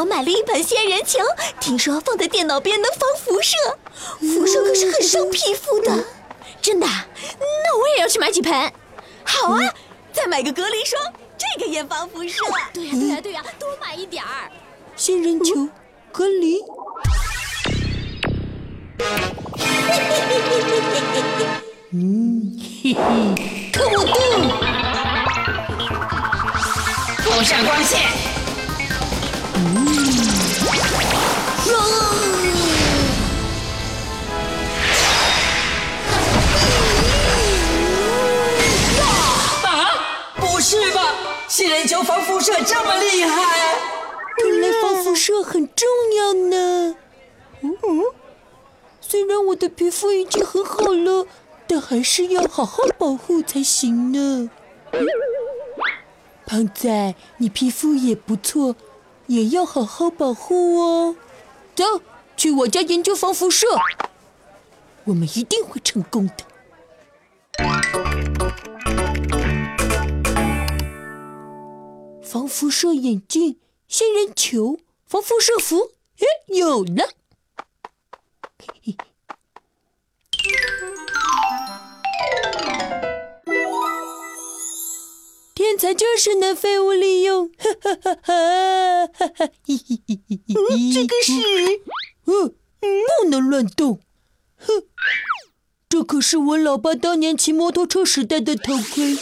我买了一盆仙人球，听说放在电脑边能防辐射，辐射可是很伤皮肤的。真的？那我也要去买几盆。好啊，再买个隔离霜，这个也防辐射。对呀对呀对呀，多买一点儿。仙人球，隔离。嗯，嘿嘿，看我的！放射光线。球防辐射这么厉害？看来防辐射很重要呢。嗯嗯。虽然我的皮肤已经很好了，但还是要好好保护才行呢。胖仔，你皮肤也不错，也要好好保护哦。走，去我家研究防辐射，我们一定会成功的。防辐射眼镜、仙人球、防辐射服，哎，有了。天才就是能废物利用，哈哈哈哈哈哈！这个是，嗯，不能乱动，哼，这可是我老爸当年骑摩托车时戴的头盔。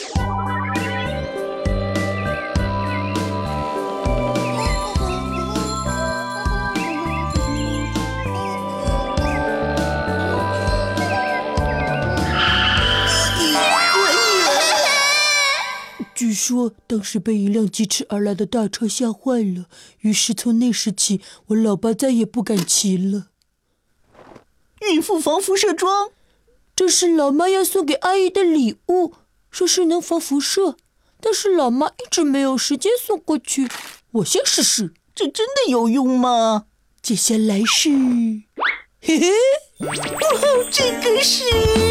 据说当时被一辆疾驰而来的大车吓坏了，于是从那时起，我老爸再也不敢骑了。孕妇防辐射装，这是老妈要送给阿姨的礼物，说是能防辐射，但是老妈一直没有时间送过去。我先试试，这真的有用吗？接下来是，嘿嘿，哦，这个是普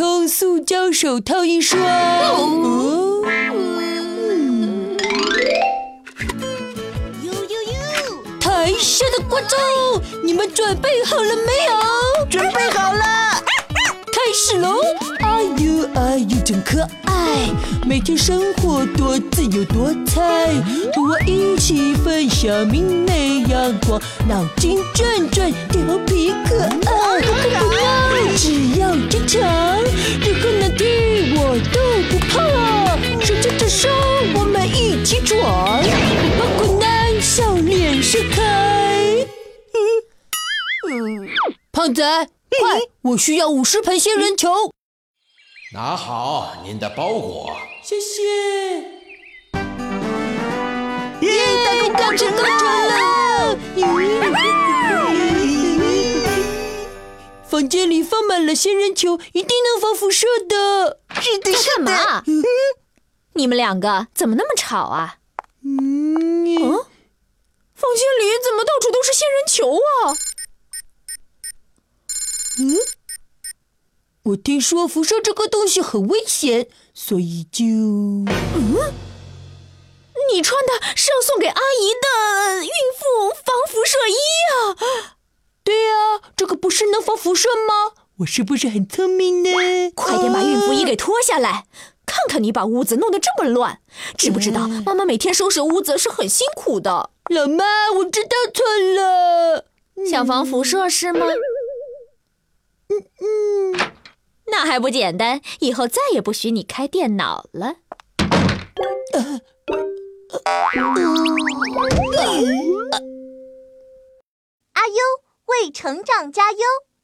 通塑胶手套一双。哦台下的观众，你们准备好了没有？准备好了，开始喽！哎呦哎呦，真可爱，每天生活多自由多彩，和我一起分享明媚阳光，脑筋转转，调皮可爱。不要，只要坚强，任何难题我都不怕。手牵着手，我们一起闯，不怕困难，笑脸盛开。胖仔，快！我需要五十盆仙人球。拿好您的包裹，谢谢。耶！大功告成，完成了。房间里放满了仙人球，一定能防辐射的。是的，干嘛？你们两个怎么那么吵啊？嗯？房间里怎么到处都是仙人球啊？我听说辐射这个东西很危险，所以就……嗯，你穿的是要送给阿姨的孕妇防辐射衣啊？对呀，这个不是能防辐射吗？我是不是很聪明呢？快点把孕妇衣给脱下来，看看你把屋子弄得这么乱，知不知道妈妈每天收拾屋子是很辛苦的？老妈，我知道错了，想防辐射是吗？嗯嗯，那还不简单？以后再也不许你开电脑了。阿优为成长加油。